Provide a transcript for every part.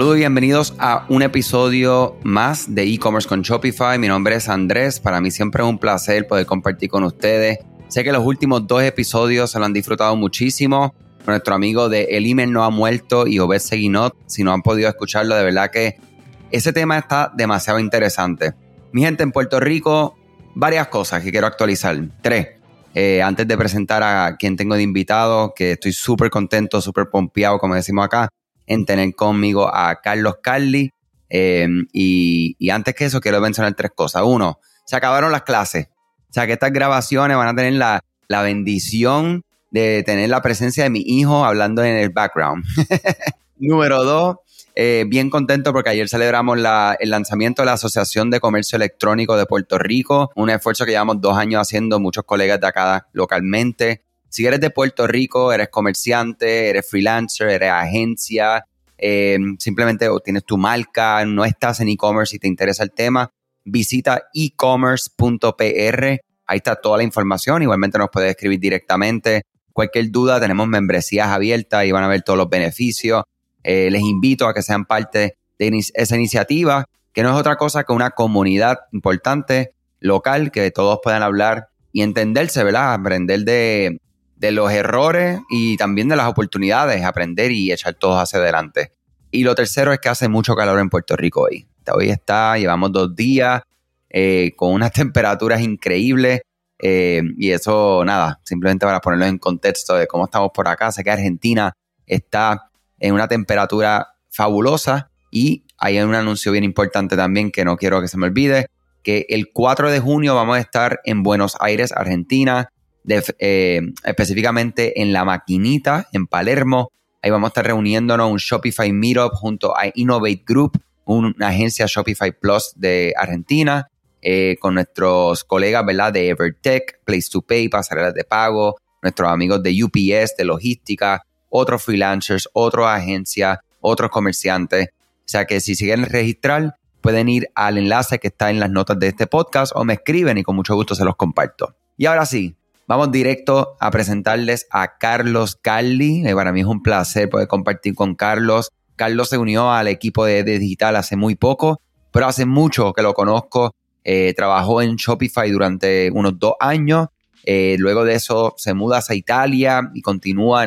Saludos y bienvenidos a un episodio más de e-commerce con Shopify. Mi nombre es Andrés. Para mí siempre es un placer poder compartir con ustedes. Sé que los últimos dos episodios se lo han disfrutado muchísimo. Nuestro amigo de El Imen no ha muerto y Obed Seguinot, si no han podido escucharlo, de verdad que ese tema está demasiado interesante. Mi gente en Puerto Rico, varias cosas que quiero actualizar. Tres. Eh, antes de presentar a quien tengo de invitado, que estoy súper contento, súper pompeado, como decimos acá en tener conmigo a Carlos Carli. Em, y, antes que eso, quiero mencionar tres cosas. Uno, se acabaron las clases. O sea, que estas grabaciones van a tener la, bendición de tener la presencia de mi hijo hablando en el background. Número dos, eh, bien contento porque ayer celebramos el lanzamiento de la Asociación de Comercio Electrónico de Puerto Rico, un esfuerzo que llevamos dos años haciendo muchos colegas de acá localmente. Si eres de Puerto Rico, eres comerciante, eres freelancer, eres agencia, eh, simplemente tienes tu marca, no estás en e-commerce y te interesa el tema, visita ecommerce.pr. Ahí está toda la información. Igualmente nos puedes escribir directamente. Cualquier duda, tenemos membresías abiertas y van a ver todos los beneficios. Eh, les invito a que sean parte de esa iniciativa, que no es otra cosa que una comunidad importante, local, que todos puedan hablar y entenderse, ¿verdad? Aprender de, de los errores y también de las oportunidades, aprender y echar todos hacia adelante. Y lo tercero es que hace mucho calor en Puerto Rico hoy. Hoy está, llevamos dos días eh, con unas temperaturas increíbles eh, y eso, nada, simplemente para ponerlo en contexto de cómo estamos por acá. Sé que Argentina está en una temperatura fabulosa y hay un anuncio bien importante también que no quiero que se me olvide, que el 4 de junio vamos a estar en Buenos Aires, Argentina, eh, específicamente en La Maquinita, en Palermo. Ahí vamos a estar reuniéndonos un Shopify Meetup junto a Innovate Group, una agencia Shopify Plus de Argentina, eh, con nuestros colegas de Evertech, Place to Pay, pasarelas de pago, nuestros amigos de UPS, de logística, otros freelancers, otras agencias, otros comerciantes. O sea que si siguen registrar, pueden ir al enlace que está en las notas de este podcast o me escriben y con mucho gusto se los comparto. Y ahora sí, Vamos directo a presentarles a Carlos Carli. Eh, para mí es un placer poder compartir con Carlos. Carlos se unió al equipo de, Digital hace muy poco, pero hace mucho que lo conozco. Eh, trabajó en Shopify durante unos dos años. Eh, luego de eso se muda hacia Italia y continúa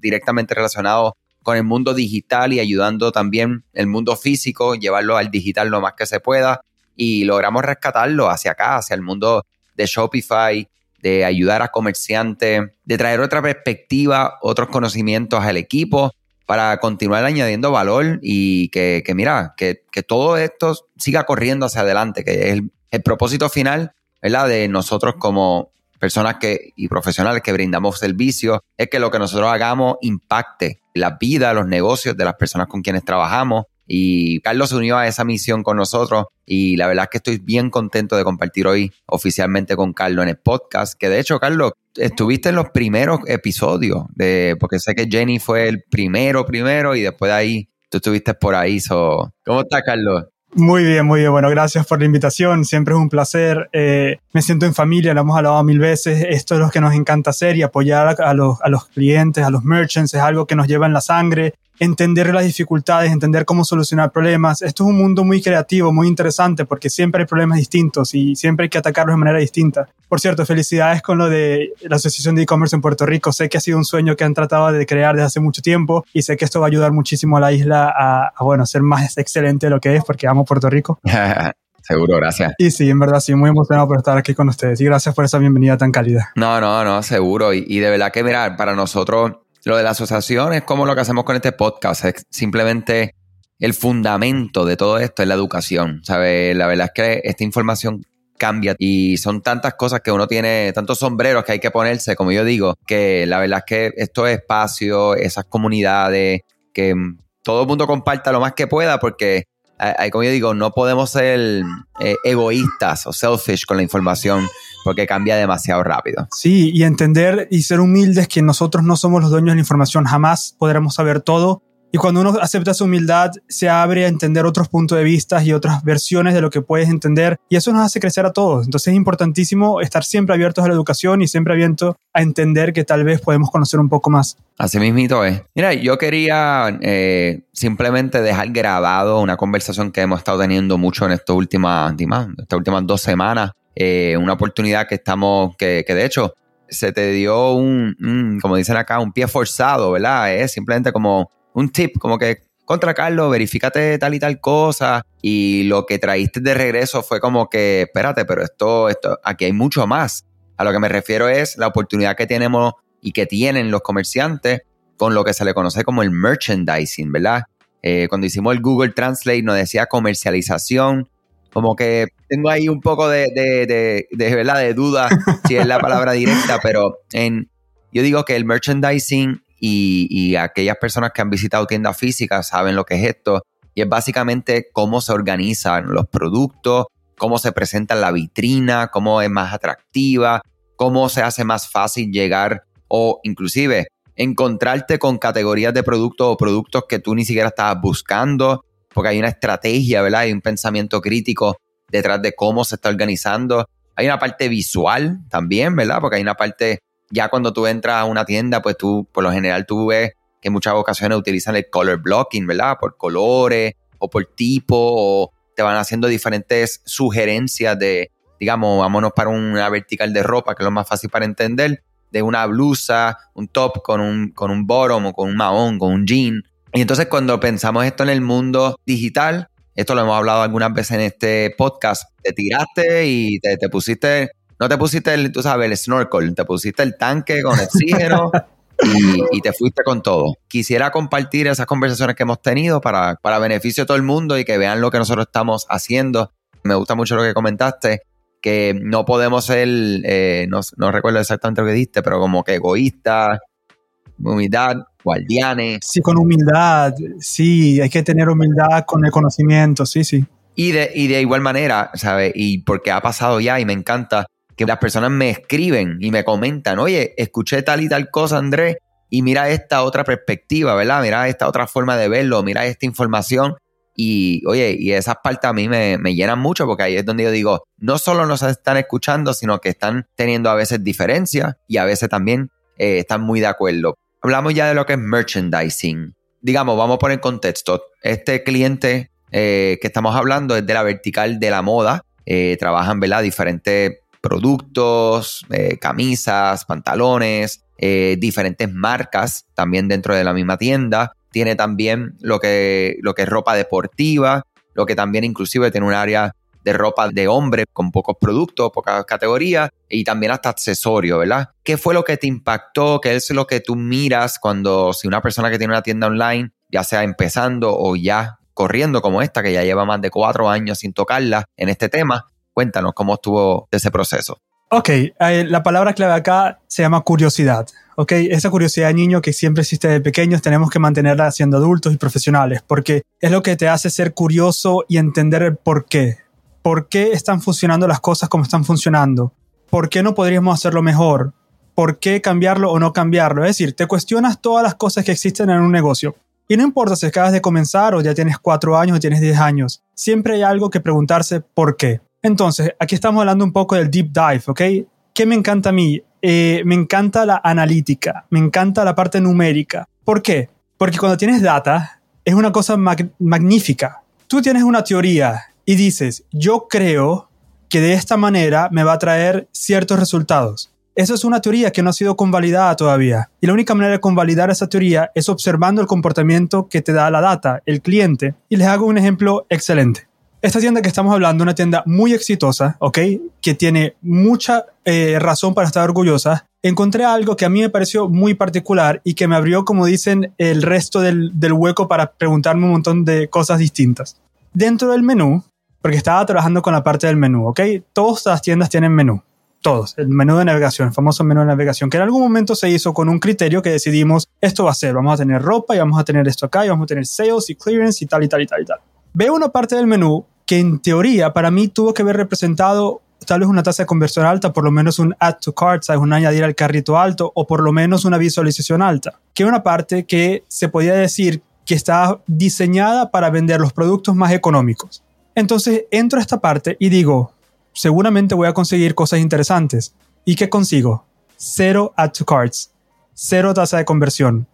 directamente relacionado con el mundo digital y ayudando también el mundo físico, llevarlo al digital lo más que se pueda. Y logramos rescatarlo hacia acá, hacia el mundo de Shopify, de ayudar a comerciantes, de traer otra perspectiva, otros conocimientos al equipo para continuar añadiendo valor y que, mira, que, todo esto siga corriendo hacia adelante, que es el, el propósito final, ¿verdad? De nosotros como personas que, y profesionales que brindamos servicios, es que lo que nosotros hagamos impacte la vida, los negocios de las personas con quienes trabajamos y Carlos se unió a esa misión con nosotros y la verdad es que estoy bien contento de compartir hoy oficialmente con Carlos en el podcast, que de hecho, Carlos, estuviste en los primeros episodios, de, porque sé que Jenny fue el primero, primero y después de ahí tú estuviste por ahí. So. ¿Cómo estás, Carlos? Muy bien, muy bien. Bueno, gracias por la invitación. Siempre es un placer. Eh, me siento en familia, lo hemos hablado mil veces. Esto es lo que nos encanta hacer y apoyar a, los, a los clientes, a los merchants, es algo que nos lleva en la sangre entender las dificultades, entender cómo solucionar problemas. Esto es un mundo muy creativo, muy interesante, porque siempre hay problemas distintos y siempre hay que atacarlos de manera distinta. Por cierto, felicidades con lo de la Asociación de E-Commerce en Puerto Rico. Sé que ha sido un sueño que han tratado de crear desde hace mucho tiempo y sé que esto va a ayudar muchísimo a la isla a, bueno, ser más excelente de lo que es, porque amo Puerto Rico. Seguro, gracias. Y sí, en verdad, sí, muy emocionado por estar aquí con ustedes y gracias por esa bienvenida tan cálida. No, no, no, seguro. Y, y de verdad que, mira, para nosotros lo de la asociación es como lo que hacemos con este podcast, es simplemente el fundamento de todo esto es la educación, ¿sabes? La verdad es que esta información cambia y son tantas cosas que uno tiene, tantos sombreros que hay que ponerse, como yo digo, que la verdad es que estos espacios, esas comunidades, que todo el mundo comparta lo más que pueda porque como yo digo, no podemos ser eh, egoístas o selfish con la información porque cambia demasiado rápido. Sí, y entender y ser humildes que nosotros no somos los dueños de la información, jamás podremos saber todo, Y cuando uno acepta su humildad, se abre a entender otros puntos de vista y otras versiones de lo que puedes entender. Y eso nos hace crecer a todos. Entonces es importantísimo estar siempre abiertos a la educación y siempre abiertos a entender que tal vez podemos conocer un poco más. Así mismito es. Mira, yo quería eh, simplemente dejar grabado una conversación que hemos estado teniendo mucho en estas últimas, estas últimas dos semanas. Eh, una oportunidad que estamos, que, de hecho se te dio un, como dicen acá, un pie forzado, ¿verdad? Es simplemente como un tip, como que contra Carlos, verifícate tal y tal cosa. Y lo que traíste de regreso fue como que, espérate, pero esto, esto, aquí hay mucho más. A lo que me refiero es la oportunidad que tenemos y que tienen los comerciantes con lo que se le conoce como el merchandising, ¿verdad? Eh, cuando hicimos el Google Translate nos decía comercialización, como que tengo ahí un poco de, de, de, ¿verdad? de duda si es la palabra directa, pero en, yo digo que el merchandising y, aquellas personas que han visitado tiendas físicas saben lo que es esto. Y es básicamente cómo se organizan los productos, cómo se presenta la vitrina, cómo es más atractiva, cómo se hace más fácil llegar o inclusive encontrarte con categorías de productos o productos que tú ni siquiera estabas buscando, porque hay una estrategia, ¿verdad? Hay un pensamiento crítico detrás de cómo se está organizando. Hay una parte visual también, ¿verdad? Porque hay una parte ya cuando tú entras a una tienda, pues tú, por lo general, tú ves que en muchas ocasiones utilizan el color blocking, ¿verdad? Por colores o por tipo, o te van haciendo diferentes sugerencias de, digamos, vámonos para una vertical de ropa, que es lo más fácil para entender, de una blusa, un top con un, con un bottom o con un mahón, con un jean. Y entonces cuando pensamos esto en el mundo digital, esto lo hemos hablado algunas veces en este podcast, te tiraste y te, te pusiste no te pusiste el, tú sabes, el snorkel, te pusiste el tanque con oxígeno y, te fuiste con todo. Quisiera compartir esas conversaciones que hemos tenido para, para beneficio de todo el mundo y que vean lo que nosotros estamos haciendo. Me gusta mucho lo que comentaste, que no podemos ser, eh, no, no, recuerdo exactamente lo que diste, pero como que egoístas, humildad, guardianes. Sí, con humildad, sí, hay que tener humildad con el conocimiento, sí, sí. Y de, y de igual manera, ¿sabes? Y porque ha pasado ya y me encanta, que las personas me escriben y me comentan, oye, escuché tal y tal cosa, Andrés, y mira esta otra perspectiva, ¿verdad? Mira esta otra forma de verlo, mira esta información. Y oye, y esas partes a mí me, llenan mucho porque ahí es donde yo digo, no solo nos están escuchando, sino que están teniendo a veces diferencias y a veces también eh, están muy de acuerdo. Hablamos ya de lo que es merchandising. Digamos, vamos a poner contexto. Este cliente eh, que estamos hablando es de la vertical de la moda. Eh, trabajan, ¿verdad? Diferentes productos, eh, camisas, pantalones, diferentes marcas también dentro de la misma tienda. Tiene también lo que, lo que es ropa deportiva, lo que también inclusive tiene un área de ropa de hombre con pocos productos, pocas categorías y también hasta accesorios, ¿verdad? ¿Qué fue lo que te impactó? ¿Qué es lo que tú miras cuando si una persona que tiene una tienda online, ya sea empezando o ya corriendo como esta, que ya lleva más de cuatro años sin tocarla en este tema, Cuéntanos cómo estuvo ese proceso. Ok, eh, la palabra clave acá se llama curiosidad. Ok, esa curiosidad de niño que siempre existe de pequeños tenemos que mantenerla siendo adultos y profesionales porque es lo que te hace ser curioso y entender el por qué. ¿Por qué están funcionando las cosas como están funcionando? ¿Por qué no podríamos hacerlo mejor? ¿Por qué cambiarlo o no cambiarlo? Es decir, te cuestionas todas las cosas que existen en un negocio. Y no importa si acabas de comenzar o ya tienes cuatro años o tienes diez años, siempre hay algo que preguntarse por qué. Entonces, aquí estamos hablando un poco del deep dive, ¿ok? ¿Qué me encanta a mí? Eh, me encanta la analítica, me encanta la parte numérica. ¿Por qué? Porque cuando tienes data, es una cosa magnífica. Tú tienes una teoría y dices, yo creo que de esta manera me va a traer ciertos resultados. Eso es una teoría que no ha sido convalidada todavía. Y la única manera de convalidar esa teoría es observando el comportamiento que te da la data, el cliente. Y les hago un ejemplo excelente. Esta tienda que estamos hablando, una tienda muy exitosa, ¿ok? Que tiene mucha eh, razón para estar orgullosa. Encontré algo que a mí me pareció muy particular y que me abrió, como dicen, el resto del, del hueco para preguntarme un montón de cosas distintas. Dentro del menú, porque estaba trabajando con la parte del menú, ¿ok? Todas las tiendas tienen menú. Todos, el menú de navegación, el famoso menú de navegación, que en algún momento se hizo con un criterio que decidimos, esto va a ser, vamos a tener ropa y vamos a tener esto acá y vamos a tener sales y clearance y tal y tal y tal y tal. Veo una parte del menú que en teoría para mí tuvo que haber representado tal vez una tasa de conversión alta, por lo menos un add to cart, ¿sabes? un añadir al carrito alto, o por lo menos una visualización alta, que una parte que se podía decir que está diseñada para vender los productos más económicos. Entonces entro a esta parte y digo, seguramente voy a conseguir cosas interesantes. ¿Y qué consigo? Cero add to cards, cero tasa de conversión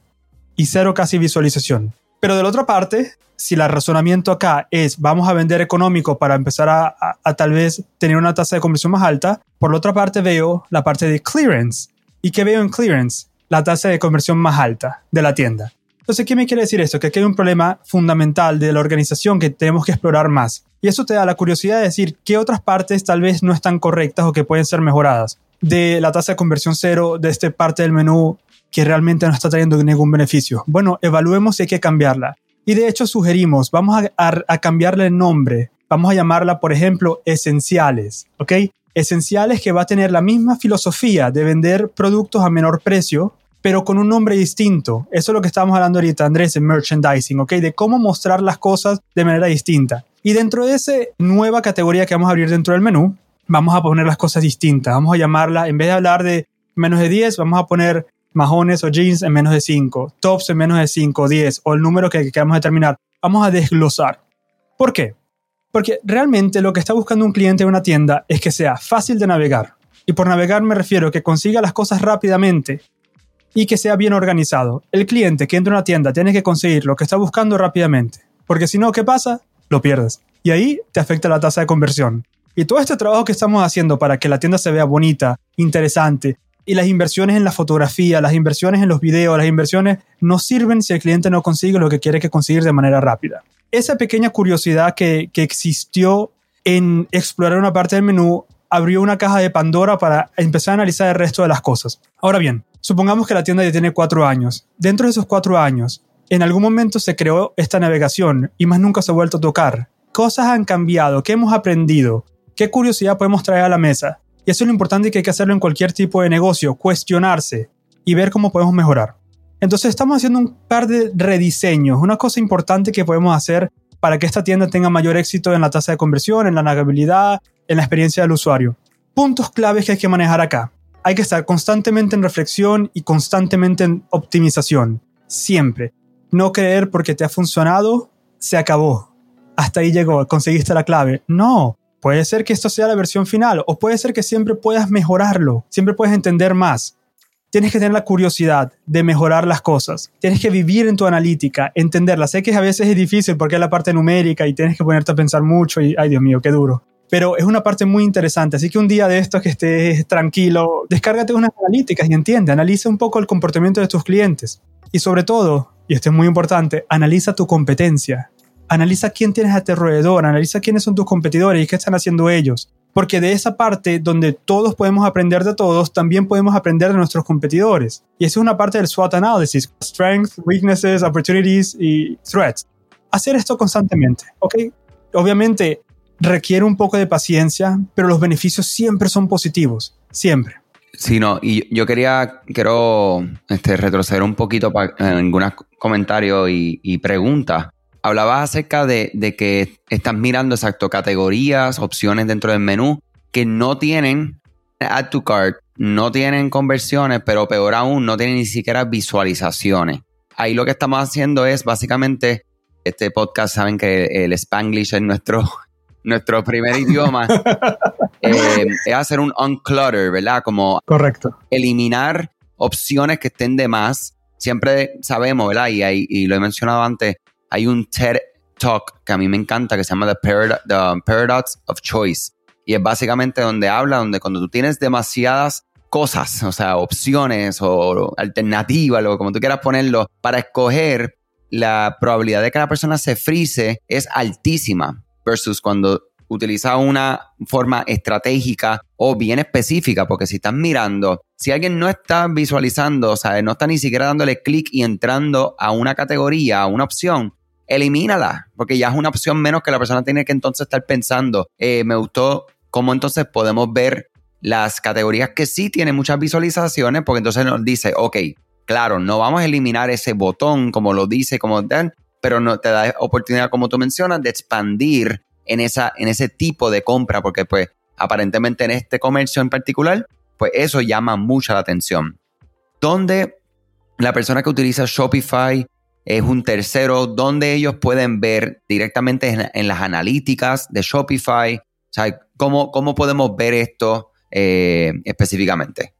y cero casi visualización. Pero de la otra parte, si el razonamiento acá es vamos a vender económico para empezar a, tal vez tener una tasa de conversión más alta, por la otra parte veo la parte de clearance. ¿Y qué veo en clearance? La tasa de conversión más alta de la tienda. Entonces, ¿qué me quiere decir esto? Que aquí hay un problema fundamental de la organización que tenemos que explorar más. Y eso te da la curiosidad de decir qué otras partes tal vez no están correctas o que pueden ser mejoradas. De la tasa de conversión cero, de esta parte del menú que realmente no está trayendo ningún beneficio. Bueno, evaluemos si hay que cambiarla. Y de hecho sugerimos, vamos a, cambiarle el nombre. Vamos a llamarla, por ejemplo, esenciales, ¿ok? Esenciales que va a tener la misma filosofía de vender productos a menor precio, pero con un nombre distinto. Eso es lo que estamos hablando ahorita, Andrés, en merchandising, ¿ok? De cómo mostrar las cosas de manera distinta. Y dentro de esa nueva categoría que vamos a abrir dentro del menú, vamos a poner las cosas distintas. Vamos a llamarla, en vez de hablar de menos de 10, vamos a poner majones o jeans en menos de 5, tops en menos de 5, 10 o el número que queramos determinar. Vamos a desglosar. ¿Por qué? Porque realmente lo que está buscando un cliente en una tienda es que sea fácil de navegar. Y por navegar me refiero a que consiga las cosas rápidamente y que sea bien organizado. El cliente que entra a una tienda tiene que conseguir lo que está buscando rápidamente. Porque si no, ¿qué pasa? Lo pierdes. Y ahí te afecta la tasa de conversión. Y todo este trabajo que estamos haciendo para que la tienda se vea bonita, interesante, y las inversiones en la fotografía, las inversiones en los videos, las inversiones no sirven si el cliente no consigue lo que quiere que conseguir de manera rápida. Esa pequeña curiosidad que, que existió en explorar una parte del menú abrió una caja de Pandora para empezar a analizar el resto de las cosas. Ahora bien, supongamos que la tienda ya tiene cuatro años. Dentro de esos cuatro años, en algún momento se creó esta navegación y más nunca se ha vuelto a tocar. Cosas han cambiado, ¿qué hemos aprendido? ¿Qué curiosidad podemos traer a la mesa? Y eso es lo importante que hay que hacerlo en cualquier tipo de negocio, cuestionarse y ver cómo podemos mejorar. Entonces estamos haciendo un par de rediseños, una cosa importante que podemos hacer para que esta tienda tenga mayor éxito en la tasa de conversión, en la navegabilidad, en la experiencia del usuario. Puntos claves que hay que manejar acá. Hay que estar constantemente en reflexión y constantemente en optimización. Siempre. No creer porque te ha funcionado, se acabó. Hasta ahí llegó, conseguiste la clave. No, Puede ser que esto sea la versión final o puede ser que siempre puedas mejorarlo, siempre puedes entender más. Tienes que tener la curiosidad de mejorar las cosas. Tienes que vivir en tu analítica, entenderla. Sé que a veces es difícil porque es la parte numérica y tienes que ponerte a pensar mucho y, ay Dios mío, qué duro. Pero es una parte muy interesante. Así que un día de estos que estés tranquilo, descárgate unas analíticas y entiende, analiza un poco el comportamiento de tus clientes. Y sobre todo, y esto es muy importante, analiza tu competencia analiza quién tienes a tu alrededor, analiza quiénes son tus competidores y qué están haciendo ellos. Porque de esa parte donde todos podemos aprender de todos, también podemos aprender de nuestros competidores. Y esa es una parte del SWOT analysis, strengths, weaknesses, opportunities y threats. Hacer esto constantemente, ¿ok? Obviamente requiere un poco de paciencia, pero los beneficios siempre son positivos, siempre. Sí, no, y yo quería, quiero este, retroceder un poquito en algunos comentarios y, y preguntas hablabas acerca de, que estás mirando exacto categorías, opciones dentro del menú que no tienen add to cart, no tienen conversiones, pero peor aún, no tienen ni siquiera visualizaciones. Ahí lo que estamos haciendo es básicamente, este podcast saben que el Spanglish es nuestro, nuestro primer idioma, eh, es hacer un unclutter, ¿verdad? Como Correcto. eliminar opciones que estén de más. Siempre sabemos, ¿verdad? Y, y lo he mencionado antes, hay un TED Talk que a mí me encanta que se llama The, Paradox of Choice. Y es básicamente donde habla, donde cuando tú tienes demasiadas cosas, o sea, opciones o alternativas, lo como tú quieras ponerlo, para escoger, la probabilidad de que la persona se frise es altísima versus cuando utiliza una forma estratégica o bien específica, porque si estás mirando, si alguien no está visualizando, o sea, no está ni siquiera dándole clic y entrando a una categoría, a una opción, elimínala, porque ya es una opción menos que la persona tiene que entonces estar pensando. Eh, me gustó cómo entonces podemos ver las categorías que sí tienen muchas visualizaciones, porque entonces nos dice, ok, claro, no vamos a eliminar ese botón como lo dice, como Dan, pero no te da oportunidad, como tú mencionas, de expandir en, esa, en ese tipo de compra, porque pues aparentemente en este comercio en particular, pues eso llama mucha la atención. Donde la persona que utiliza Shopify es un tercero donde ellos pueden ver directamente en, las analíticas de Shopify. O sea, ¿cómo, cómo podemos ver esto eh, específicamente?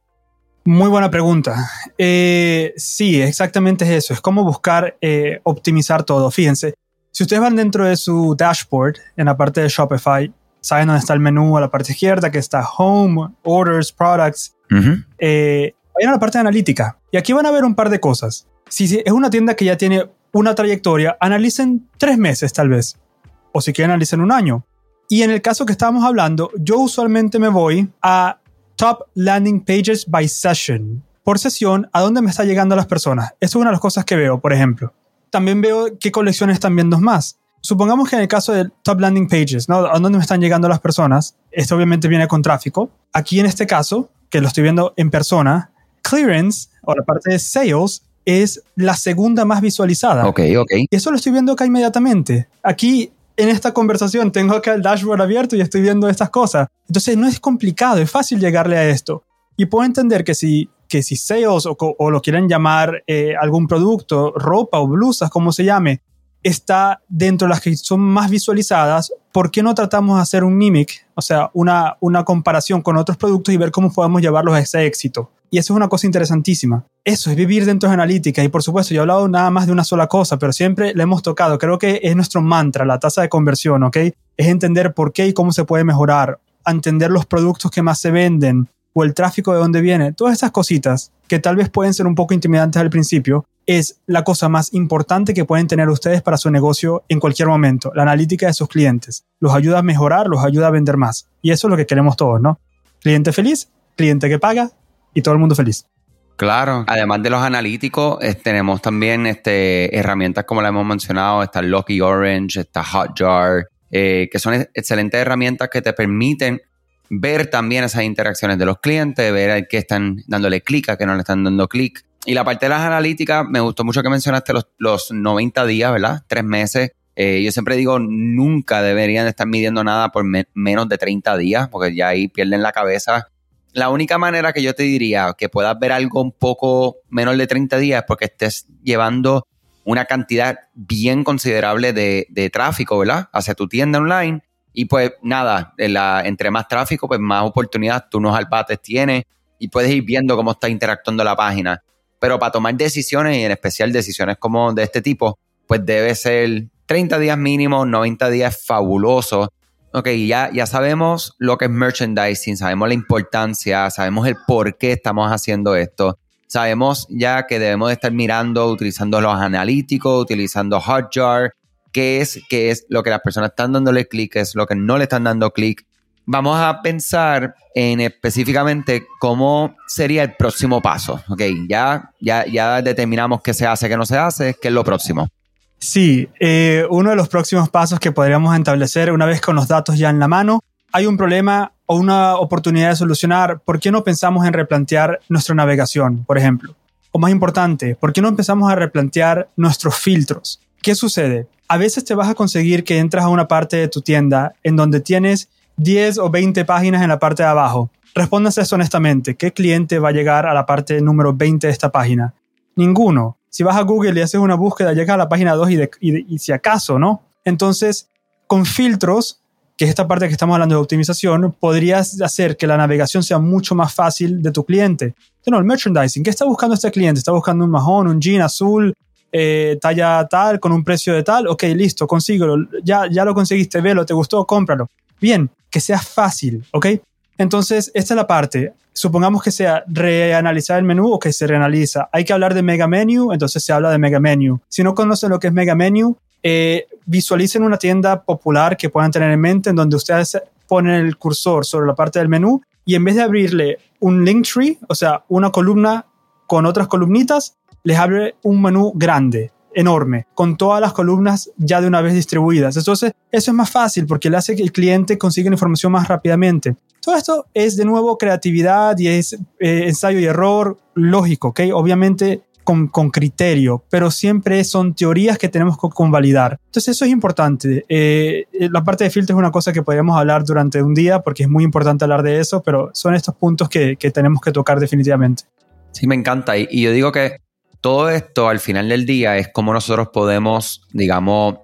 Muy buena pregunta. Eh, sí, exactamente es eso. Es como buscar eh, optimizar todo. Fíjense, si ustedes van dentro de su dashboard en la parte de Shopify, saben dónde está el menú a la parte izquierda, que está Home, Orders, Products. vayan a la parte de analítica. Y aquí van a ver un par de cosas si es una tienda que ya tiene una trayectoria, analicen tres meses tal vez, o si quieren analicen un año. Y en el caso que estábamos hablando, yo usualmente me voy a Top Landing Pages by Session, por sesión, a dónde me está llegando las personas. Eso es una de las cosas que veo, por ejemplo. También veo qué colecciones están viendo más. Supongamos que en el caso de Top Landing Pages, ¿no? a dónde me están llegando las personas, esto obviamente viene con tráfico. Aquí en este caso, que lo estoy viendo en persona, clearance o la parte de sales es la segunda más visualizada. Ok, ok. Y eso lo estoy viendo acá inmediatamente. Aquí en esta conversación tengo acá el dashboard abierto y estoy viendo estas cosas. Entonces no es complicado, es fácil llegarle a esto. Y puedo entender que si, que si sales o, lo quieren llamar eh, algún producto, ropa o blusas, como se llame, está dentro de las que son más visualizadas, ¿por qué no tratamos de hacer un mimic, o sea, una, una comparación con otros productos y ver cómo podemos llevarlos a ese éxito? Y eso es una cosa interesantísima. Eso es vivir dentro de analítica. Y por supuesto, yo he hablado nada más de una sola cosa, pero siempre le hemos tocado. Creo que es nuestro mantra, la tasa de conversión, ¿ok? Es entender por qué y cómo se puede mejorar, entender los productos que más se venden o el tráfico de dónde viene. Todas esas cositas que tal vez pueden ser un poco intimidantes al principio, es la cosa más importante que pueden tener ustedes para su negocio en cualquier momento, la analítica de sus clientes. Los ayuda a mejorar, los ayuda a vender más. Y eso es lo que queremos todos, ¿no? Cliente feliz, cliente que paga, y todo el mundo feliz. Claro, además de los analíticos, tenemos también este, herramientas como la hemos mencionado, está Lucky Orange, está Hotjar, eh, que son excelentes herramientas que te permiten ver también esas interacciones de los clientes, ver a qué están dándole clic, a qué no le están dando clic. Y la parte de las analíticas, me gustó mucho que mencionaste los, los 90 días, ¿verdad? Tres meses. Eh, yo siempre digo, nunca deberían estar midiendo nada por menos de 30 días, porque ya ahí pierden la cabeza la única manera que yo te diría que puedas ver algo un poco menos de 30 días es porque estés llevando una cantidad bien considerable de, tráfico, ¿verdad? Hacia tu tienda online. Y pues nada, entre más tráfico, pues más oportunidades tú nos albates tienes y puedes ir viendo cómo está interactuando la página. Pero para tomar decisiones, y en especial decisiones como de este tipo, pues debe ser 30 días mínimo, 90 días fabuloso ok, ya, ya sabemos lo que es merchandising, sabemos la importancia, sabemos el por qué estamos haciendo esto. Sabemos ya que debemos de estar mirando, utilizando los analíticos, utilizando Hotjar, qué es, qué es lo que las personas están dándole clic, qué es lo que no le están dando clic. Vamos a pensar en específicamente cómo sería el próximo paso. Ok, ya, ya, ya determinamos qué se hace, qué no se hace, qué es lo próximo. Sí, eh, uno de los próximos pasos que podríamos establecer una vez con los datos ya en la mano, hay un problema o una oportunidad de solucionar, ¿por qué no pensamos en replantear nuestra navegación, por ejemplo? O más importante, ¿por qué no empezamos a replantear nuestros filtros? ¿Qué sucede? A veces te vas a conseguir que entras a una parte de tu tienda en donde tienes 10 o 20 páginas en la parte de abajo. Respóndase eso honestamente. ¿Qué cliente va a llegar a la parte número 20 de esta página? Ninguno si vas a Google y haces una búsqueda, llegas a la página 2 y, si acaso, ¿no? Entonces, con filtros, que es esta parte que estamos hablando de optimización, podrías hacer que la navegación sea mucho más fácil de tu cliente. No, el merchandising, ¿qué está buscando este cliente? ¿Está buscando un majón, un jean azul, eh, talla tal, con un precio de tal? Ok, listo, consíguelo. Ya, ya lo conseguiste, velo, te gustó, cómpralo. Bien, que sea fácil, ¿ok? Entonces, esta es la parte. Supongamos que sea reanalizar el menú o que se reanaliza. Hay que hablar de mega menu, entonces se habla de mega menu. Si no conocen lo que es mega menu, eh, visualicen una tienda popular que puedan tener en mente en donde ustedes ponen el cursor sobre la parte del menú y en vez de abrirle un link tree, o sea, una columna con otras columnitas, les abre un menú grande enorme, con todas las columnas ya de una vez distribuidas. Entonces, eso es más fácil porque le hace que el cliente consiga la información más rápidamente. Todo esto es de nuevo creatividad y es eh, ensayo y error lógico, ¿ok? Obviamente con, con, criterio, pero siempre son teorías que tenemos que convalidar. Entonces eso es importante. Eh, eh, la parte de filtro es una cosa que podríamos hablar durante un día porque es muy importante hablar de eso, pero son estos puntos que, que tenemos que tocar definitivamente. Sí, me encanta. Y, y yo digo que todo esto al final del día es como nosotros podemos, digamos,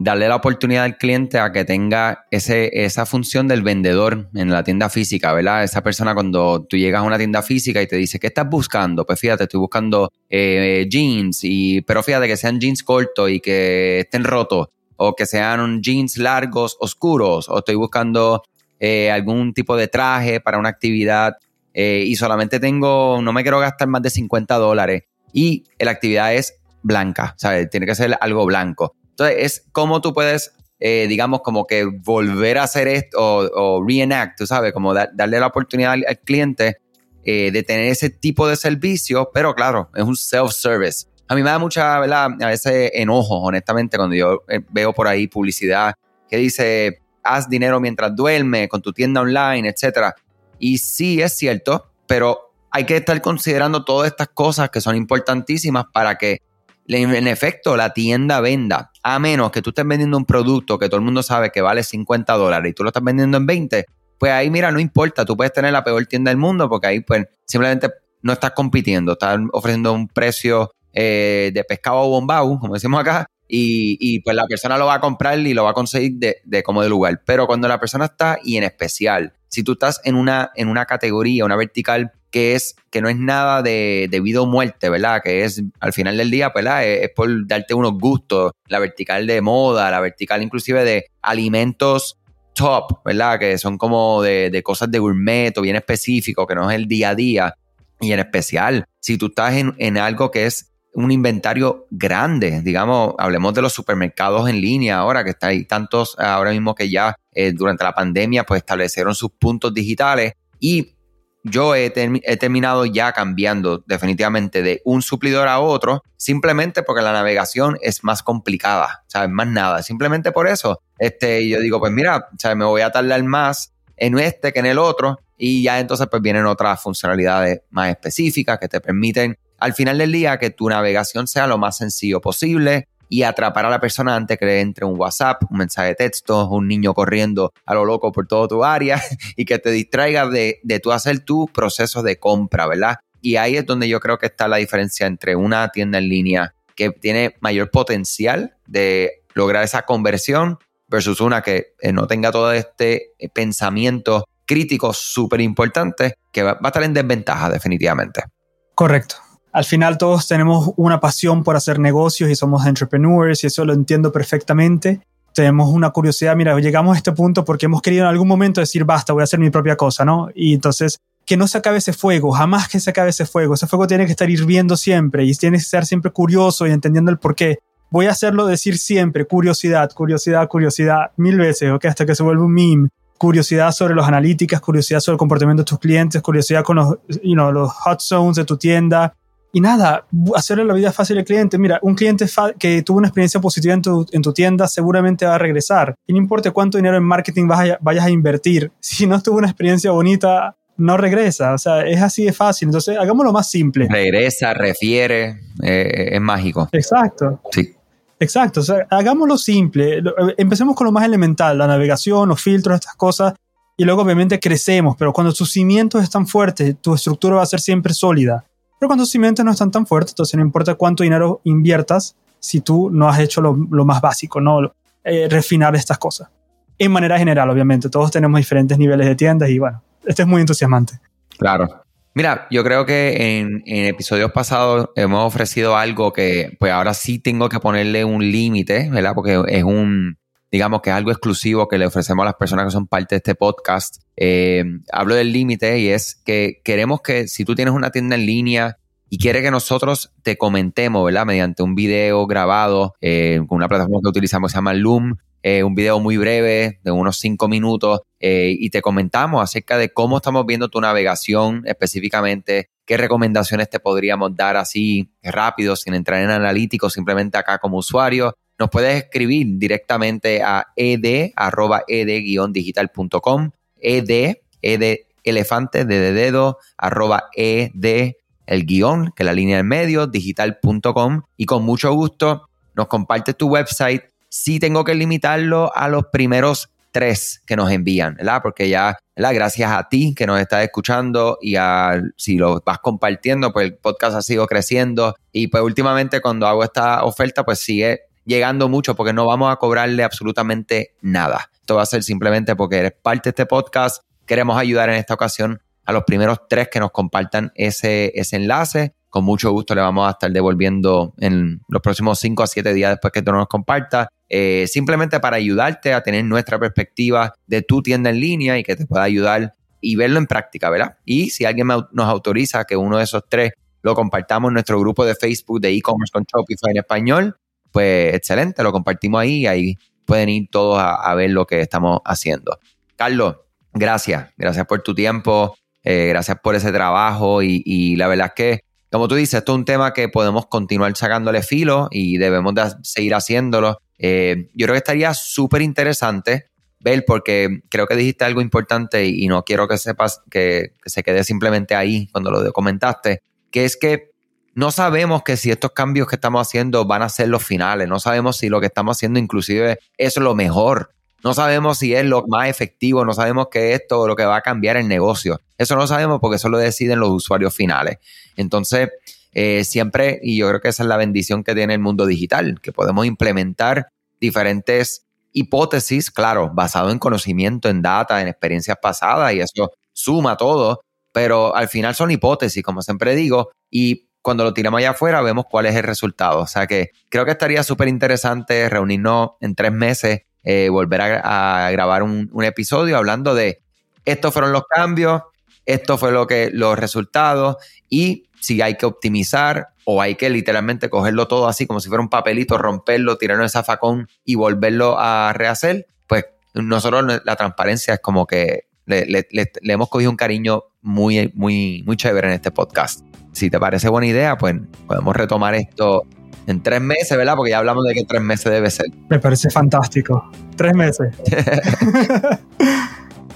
darle la oportunidad al cliente a que tenga ese, esa función del vendedor en la tienda física, ¿verdad? Esa persona cuando tú llegas a una tienda física y te dice, ¿qué estás buscando? Pues fíjate, estoy buscando eh, jeans, y, pero fíjate que sean jeans cortos y que estén rotos, o que sean jeans largos, oscuros, o estoy buscando eh, algún tipo de traje para una actividad eh, y solamente tengo, no me quiero gastar más de 50 dólares y la actividad es blanca, ¿sabes? Tiene que ser algo blanco. Entonces, es como tú puedes, eh, digamos, como que volver a hacer esto o, reenact, tú sabes, como darle la oportunidad al, cliente eh, de tener ese tipo de servicio, pero claro, es un self-service. A mí me da mucha, ¿verdad? A veces enojo, honestamente, cuando yo eh, veo por ahí publicidad que dice, haz dinero mientras duerme con tu tienda online, etc. Y sí, es cierto, pero hay que estar considerando todas estas cosas que son importantísimas para que en efecto la tienda venda. A menos que tú estés vendiendo un producto que todo el mundo sabe que vale 50 dólares y tú lo estás vendiendo en 20, pues ahí mira, no importa, tú puedes tener la peor tienda del mundo porque ahí pues simplemente no estás compitiendo, estás ofreciendo un precio eh, de pescado bombao, como decimos acá, y, pues la persona lo va a comprar y lo va a conseguir de, de como de lugar. Pero cuando la persona está, y en especial, si tú estás en una, en una categoría, una vertical que es que no es nada de, vida o muerte, ¿verdad? Que es al final del día, ¿verdad? Es, por darte unos gustos, la vertical de moda, la vertical inclusive de alimentos top, ¿verdad? Que son como de, cosas de gourmet o bien específico, que no es el día a día. Y en especial, si tú estás en, algo que es un inventario grande, digamos, hablemos de los supermercados en línea ahora, que está ahí tantos ahora mismo que ya eh, durante la pandemia pues establecieron sus puntos digitales y yo he, terminado ya cambiando definitivamente de un suplidor a otro, simplemente porque la navegación es más complicada, ¿sabes? Más nada, simplemente por eso. Este, yo digo, pues mira, ¿sabes? Me voy a tardar más en este que en el otro y ya entonces pues vienen otras funcionalidades más específicas que te permiten al final del día que tu navegación sea lo más sencillo posible, y atrapar a la persona antes que le entre un WhatsApp, un mensaje de texto, un niño corriendo a lo loco por todo tu área y que te distraiga de, de hacer tu proceso de compra, ¿verdad? Y ahí es donde yo creo que está la diferencia entre una tienda en línea que tiene mayor potencial de lograr esa conversión versus una que eh, no tenga todo este eh, pensamiento crítico súper importante que va a estar en desventaja definitivamente. Correcto al final todos tenemos una pasión por hacer negocios y somos entrepreneurs y eso lo entiendo perfectamente. Tenemos una curiosidad, mira, llegamos a este punto porque hemos querido en algún momento decir, basta, voy a hacer mi propia cosa, ¿no? Y entonces, que no se acabe ese fuego, jamás que se acabe ese fuego. Ese fuego tiene que estar hirviendo siempre y tiene que ser siempre curioso y entendiendo el por qué. Voy a hacerlo decir siempre, curiosidad, curiosidad, curiosidad, mil veces, ¿ok? Hasta que se vuelva un meme curiosidad sobre los analíticas, curiosidad sobre el comportamiento de tus clientes, curiosidad con los, you know, los hot zones de tu tienda, y nada, hacerle la vida fácil al cliente. Mira, un cliente que tuvo una experiencia positiva en tu, en tu, tienda seguramente va a regresar. Y no importa cuánto dinero en marketing vayas a invertir, si no tuvo una experiencia bonita, no regresa. O sea, es así de fácil. Entonces, hagámoslo más simple. Regresa, refiere, eh, es mágico. Exacto. Sí. Exacto, o sea, hagámoslo simple. Empecemos con lo más elemental, la navegación, los filtros, estas cosas, y luego obviamente crecemos, pero cuando tus cimientos están fuertes, tu estructura va a ser siempre sólida. Pero cuando tus cimientos no están tan fuertes, entonces no importa cuánto dinero inviertas si tú no has hecho lo, más básico, no eh, refinar estas cosas. En manera general, obviamente, todos tenemos diferentes niveles de tiendas y bueno, este es muy entusiasmante. Claro. Mira, yo creo que en, en, episodios pasados hemos ofrecido algo que pues ahora sí tengo que ponerle un límite, ¿verdad? Porque es un, digamos que es algo exclusivo que le ofrecemos a las personas que son parte de este podcast. Eh, hablo del límite y es que queremos que si tú tienes una tienda en línea y quieres que nosotros te comentemos, ¿verdad? Mediante un video grabado eh, con una plataforma que utilizamos que se llama Loom, eh, un video muy breve de unos cinco minutos y te comentamos acerca de cómo estamos viendo tu navegación específicamente, qué recomendaciones te podríamos dar así rápido, sin entrar en analítico, simplemente acá como usuario nos puedes escribir directamente a ed, arroba ed-digital.com, ed, elefante, de arroba ed, el guion, que es la línea del medio, digital.com, y con mucho gusto nos compartes tu website. Sí tengo que limitarlo a los primeros tres que nos envían, ¿verdad? Porque ya, ¿verdad? Gracias a ti que nos estás escuchando y a, si lo vas compartiendo, pues el podcast ha sido creciendo y pues últimamente cuando hago esta oferta, pues sigue llegando mucho porque no vamos a cobrarle absolutamente nada. Esto va a ser simplemente porque eres parte de este podcast. Queremos ayudar en esta ocasión a los primeros tres que nos compartan ese, ese enlace. Con mucho gusto le vamos a estar devolviendo en los próximos cinco a siete días después que tú nos compartas. Eh, simplemente para ayudarte a tener nuestra perspectiva de tu tienda en línea y que te pueda ayudar y verlo en práctica, ¿verdad? Y si alguien nos autoriza que uno de esos tres lo compartamos en nuestro grupo de Facebook de e-commerce con Shopify en español, pues excelente, lo compartimos ahí y ahí pueden ir todos a, ver lo que estamos haciendo. Carlos, gracias, gracias por tu tiempo, eh, gracias por ese trabajo y, la verdad es que, como tú dices, esto es un tema que podemos continuar sacándole filo y debemos de seguir haciéndolo. Eh, yo creo que estaría súper interesante ver, porque creo que dijiste algo importante y, no quiero que sepas que, que se quede simplemente ahí cuando lo comentaste, que es que no sabemos que si estos cambios que estamos haciendo van a ser los finales, no sabemos si lo que estamos haciendo inclusive es lo mejor, no sabemos si es lo más efectivo, no sabemos que esto es lo que va a cambiar el negocio. Eso no sabemos porque eso lo deciden los usuarios finales. Entonces, eh, siempre, y yo creo que esa es la bendición que tiene el mundo digital, que podemos implementar diferentes hipótesis, claro, basado en conocimiento, en data, en experiencias pasadas, y eso suma todo, pero al final son hipótesis, como siempre digo, y cuando lo tiramos allá afuera vemos cuál es el resultado. O sea que creo que estaría súper interesante reunirnos en tres meses, eh, volver a, grabar un, episodio hablando de estos fueron los cambios, esto fue lo que los resultados y si hay que optimizar o hay que literalmente cogerlo todo así como si fuera un papelito, romperlo, tirarlo en el zafacón y volverlo a rehacer, pues nosotros la transparencia es como que le, le hemos cogido un cariño muy, muy, muy chévere en este podcast si te parece buena idea, pues podemos retomar esto en tres meses, ¿verdad? Porque ya hablamos de que tres meses debe ser. Me parece fantástico. Tres meses.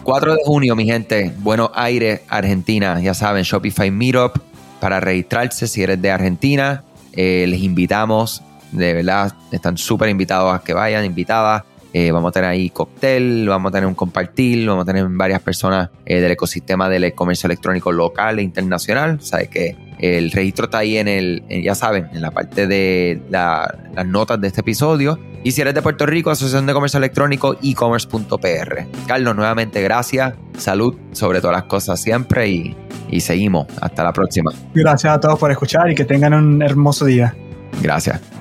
4 de junio, mi gente, Buenos Aires, Argentina. Ya saben, Shopify Meetup para registrarse si eres de Argentina. Eh, les invitamos, de verdad, están súper invitados a que vayan, invitadas. Eh, vamos a tener ahí cóctel, vamos a tener un compartir, vamos a tener varias personas eh, del ecosistema del comercio electrónico local e internacional. Sabe que el registro está ahí en el, ya saben, en la parte de las notas de este episodio. Y si eres de Puerto Rico, Asociación de Comercio Electrónico, e-commerce.pr. Carlos, nuevamente gracias. Salud sobre todas las cosas siempre y, y seguimos. Hasta la próxima. Gracias a todos por escuchar y que tengan un hermoso día. Gracias.